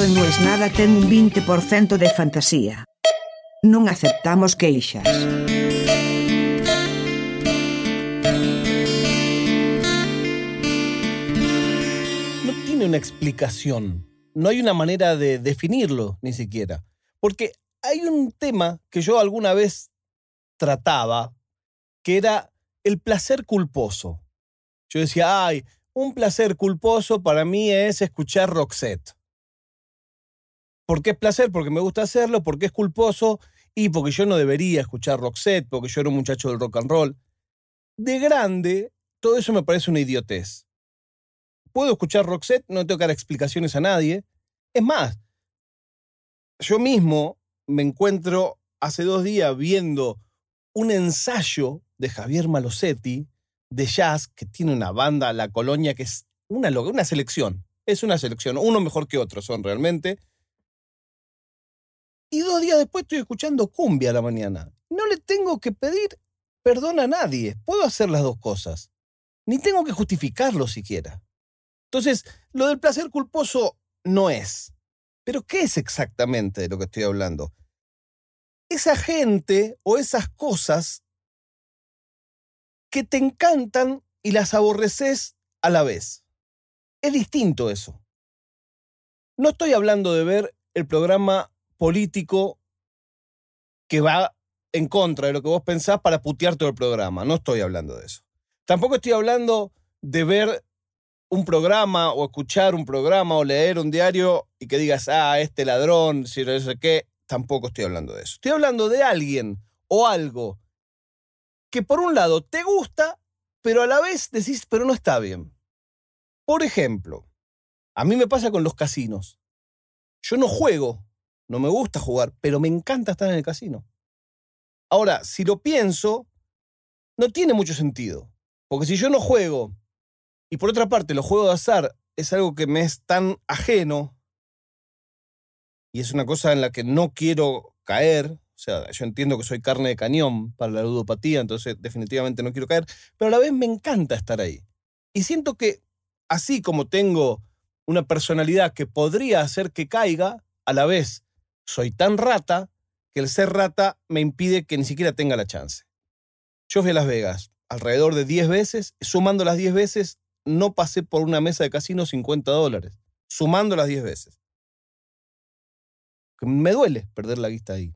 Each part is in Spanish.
Real non es nada ten un 20% de fantasía. Non aceptamos queixas. No tiene una explicación. No hay una manera de definirlo, ni siquiera. Porque hay un tema que yo alguna vez trataba, que era el placer culposo. Yo decía, ay, un placer culposo para mí es escuchar Roxette. ¿Por qué es placer? Porque me gusta hacerlo, porque es culposo y porque yo no debería escuchar Roxette, porque yo era un muchacho del rock and roll. De grande, todo eso me parece una idiotez. Puedo escuchar Roxette, no tengo que dar explicaciones a nadie. Es más, yo mismo me encuentro hace dos días viendo un ensayo de Javier Malosetti de jazz que tiene una banda, La Colonia, que es una, una selección. Es una selección, uno mejor que otro son realmente. Y dos días después estoy escuchando cumbia a la mañana. No le tengo que pedir perdón a nadie. Puedo hacer las dos cosas. Ni tengo que justificarlo siquiera. Entonces, lo del placer culposo no es. Pero ¿qué es exactamente de lo que estoy hablando? Esa gente o esas cosas que te encantan y las aborreces a la vez. Es distinto eso. No estoy hablando de ver el programa político que va en contra de lo que vos pensás para putear todo el programa. No estoy hablando de eso. Tampoco estoy hablando de ver un programa o escuchar un programa o leer un diario y que digas, ah, este ladrón, si no sé qué. Tampoco estoy hablando de eso. Estoy hablando de alguien o algo que por un lado te gusta, pero a la vez decís, pero no está bien. Por ejemplo, a mí me pasa con los casinos. Yo no juego no me gusta jugar, pero me encanta estar en el casino. Ahora, si lo pienso, no tiene mucho sentido. Porque si yo no juego, y por otra parte los juegos de azar es algo que me es tan ajeno, y es una cosa en la que no quiero caer, o sea, yo entiendo que soy carne de cañón para la ludopatía, entonces definitivamente no quiero caer, pero a la vez me encanta estar ahí. Y siento que así como tengo una personalidad que podría hacer que caiga, a la vez soy tan rata que el ser rata me impide que ni siquiera tenga la chance. Yo fui a Las Vegas alrededor de 10 veces, sumando las 10 veces, no pasé por una mesa de casino 50 dólares, sumando las 10 veces. Me duele perder la vista ahí.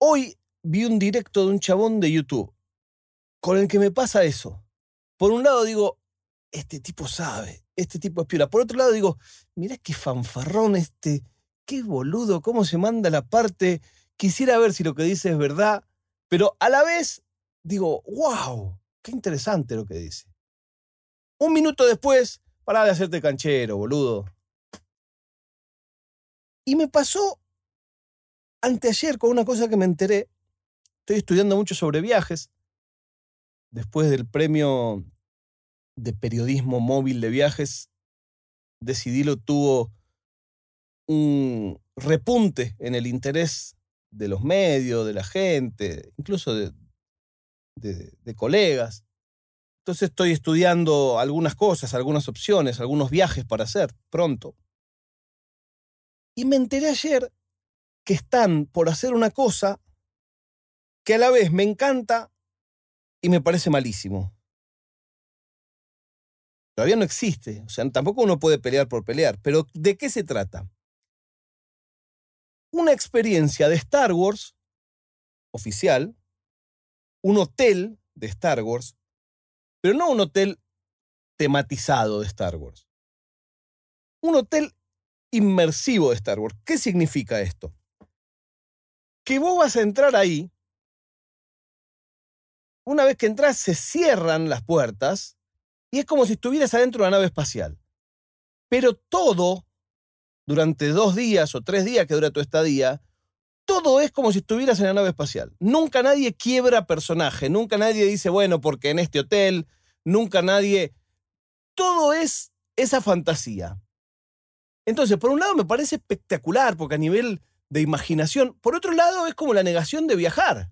Hoy vi un directo de un chabón de YouTube con el que me pasa eso. Por un lado digo, este tipo sabe, este tipo es piola. Por otro lado digo, mirá qué fanfarrón este, qué boludo, cómo se manda la parte, quisiera ver si lo que dice es verdad, pero a la vez digo, wow, qué interesante lo que dice. Un minuto después, pará de hacerte canchero, boludo. Y me pasó anteayer con una cosa que me enteré. Estoy estudiando mucho sobre viajes. Después del premio de periodismo móvil de viajes, decidí lo tuvo un repunte en el interés de los medios, de la gente, incluso de, colegas. Entonces estoy estudiando algunas cosas, algunas opciones, algunos viajes para hacer pronto. Y me enteré ayer que están por hacer una cosa que a la vez me encanta y me parece malísimo. Todavía no existe, o sea, tampoco uno puede pelear por pelear, pero ¿de qué se trata? Una experiencia de Star Wars oficial, un hotel de Star Wars, pero no un hotel tematizado de Star Wars. Un hotel inmersivo de Star Wars. ¿Qué significa esto? Que vos vas a entrar ahí, una vez que entras se cierran las puertas y es como si estuvieras adentro de una nave espacial. Pero todo durante dos días o tres días que dura tu estadía, todo es como si estuvieras en la nave espacial. Nunca nadie quiebra personaje, nunca nadie dice, bueno, porque en este hotel, nunca nadie... Todo es esa fantasía. Entonces, por un lado me parece espectacular, porque a nivel de imaginación, por otro lado es como la negación de viajar.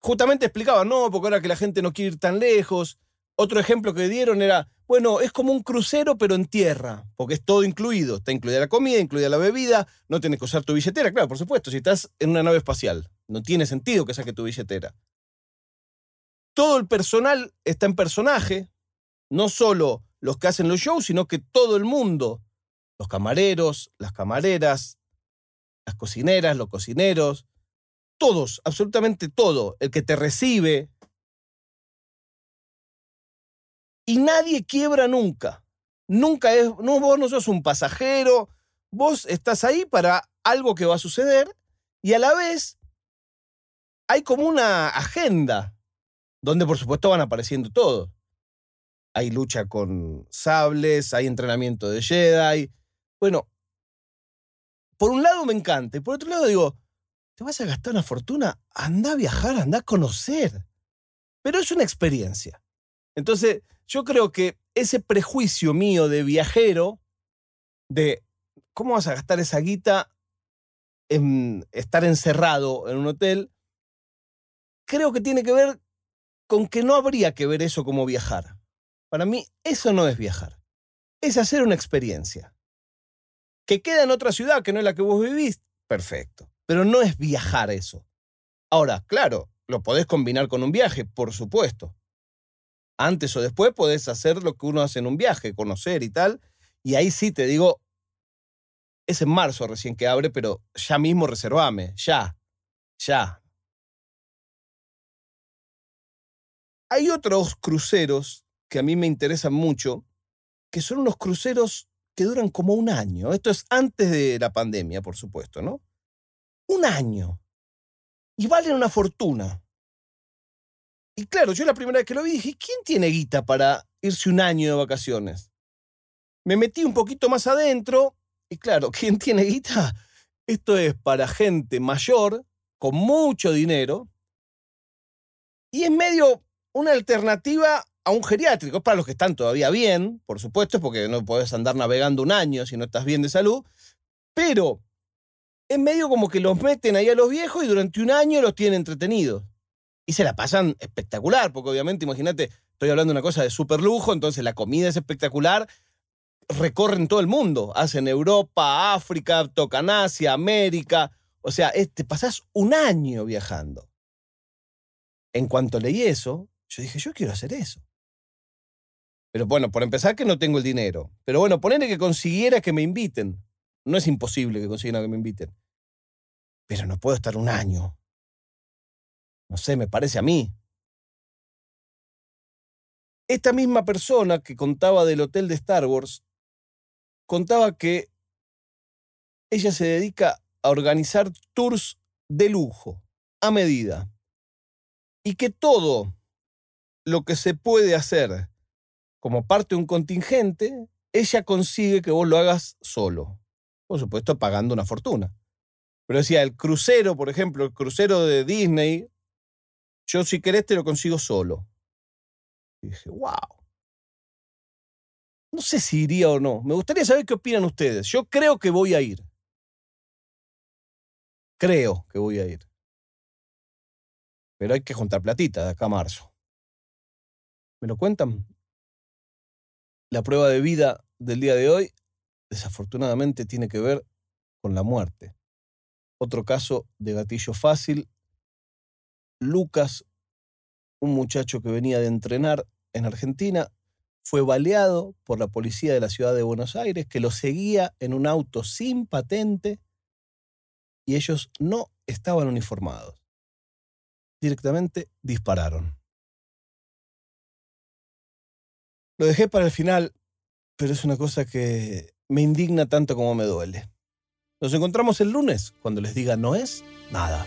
Justamente explicaba, no, porque ahora que la gente no quiere ir tan lejos. Otro ejemplo que dieron era, Bueno, es como un crucero, pero en tierra, porque es todo incluido. Está incluida la comida, incluida la bebida, no tienes que usar tu billetera, claro, por supuesto, si estás en una nave espacial. No tiene sentido que saque tu billetera. Todo el personal está en personaje, no solo los que hacen los shows, sino que todo el mundo, los camareros, las camareras, las cocineras, los cocineros, todos, absolutamente todo, el que te recibe. Y nadie quiebra nunca. Nunca es, no, vos no sos un pasajero, vos estás ahí para algo que va a suceder y a la vez hay como una agenda donde por supuesto van apareciendo todos. Hay lucha con sables, hay entrenamiento de Jedi. Bueno, por un lado me encanta y por otro lado digo, te vas a gastar una fortuna, anda a viajar, anda a conocer. Pero es una experiencia. Entonces, yo creo que ese prejuicio mío de viajero, de cómo vas a gastar esa guita en estar encerrado en un hotel, creo que tiene que ver con que no habría que ver eso como viajar. Para mí, eso no es viajar. Es hacer una experiencia. Que queda en otra ciudad que no es la que vos vivís, perfecto. Pero no es viajar eso. Ahora, claro, lo podés combinar con un viaje, por supuesto. Antes o después podés hacer lo que uno hace en un viaje, conocer y tal. Y ahí sí te digo, es en marzo recién que abre, pero ya mismo reservame, ya, ya. Hay otros cruceros que a mí me interesan mucho, que son unos cruceros que duran como un año. Esto es antes de la pandemia, por supuesto, ¿no? Un año. Y valen una fortuna. Y claro, yo la primera vez que lo vi dije, ¿quién tiene guita para irse un año de vacaciones? Me metí un poquito más adentro y claro, ¿quién tiene guita? Esto es para gente mayor, con mucho dinero, y es medio una alternativa a un geriátrico, para los que están todavía bien, por supuesto, porque no podés andar navegando un año si no estás bien de salud, pero es medio como que los meten ahí a los viejos y durante un año los tienen entretenidos. Y se la pasan espectacular, porque obviamente, imagínate, estoy hablando de una cosa de súper lujo, entonces la comida es espectacular, recorren todo el mundo, hacen Europa, África, tocan Asia, América, o sea, te pasás un año viajando. En cuanto leí eso, yo dije, yo quiero hacer eso. Pero bueno, por empezar que no tengo el dinero. Pero bueno, ponele que consiguiera que me inviten. No es imposible que consiguiera que me inviten. Pero no puedo estar un año. No sé, me parece a mí. Esta misma persona que contaba del hotel de Star Wars, contaba que ella se dedica a organizar tours de lujo, a medida. Y que todo lo que se puede hacer como parte de un contingente, ella consigue que vos lo hagas solo. Por supuesto, pagando una fortuna. Pero decía, el crucero, por ejemplo, el crucero de Disney, yo si querés te lo consigo solo. Y dije, wow. No sé si iría o no. Me gustaría saber qué opinan ustedes. Yo creo que voy a ir. Creo que voy a ir. Pero hay que juntar platita de acá a marzo. ¿Me lo cuentan? La prueba de vida del día de hoy, desafortunadamente, tiene que ver con la muerte. Otro caso de gatillo fácil. Lucas, un muchacho que venía de entrenar en Argentina, fue baleado por la policía de la ciudad de Buenos Aires, que lo seguía en un auto sin patente y ellos no estaban uniformados. Directamente dispararon. Lo dejé para el final, pero es una cosa que me indigna tanto como me duele. Nos encontramos el lunes cuando les diga no es nada.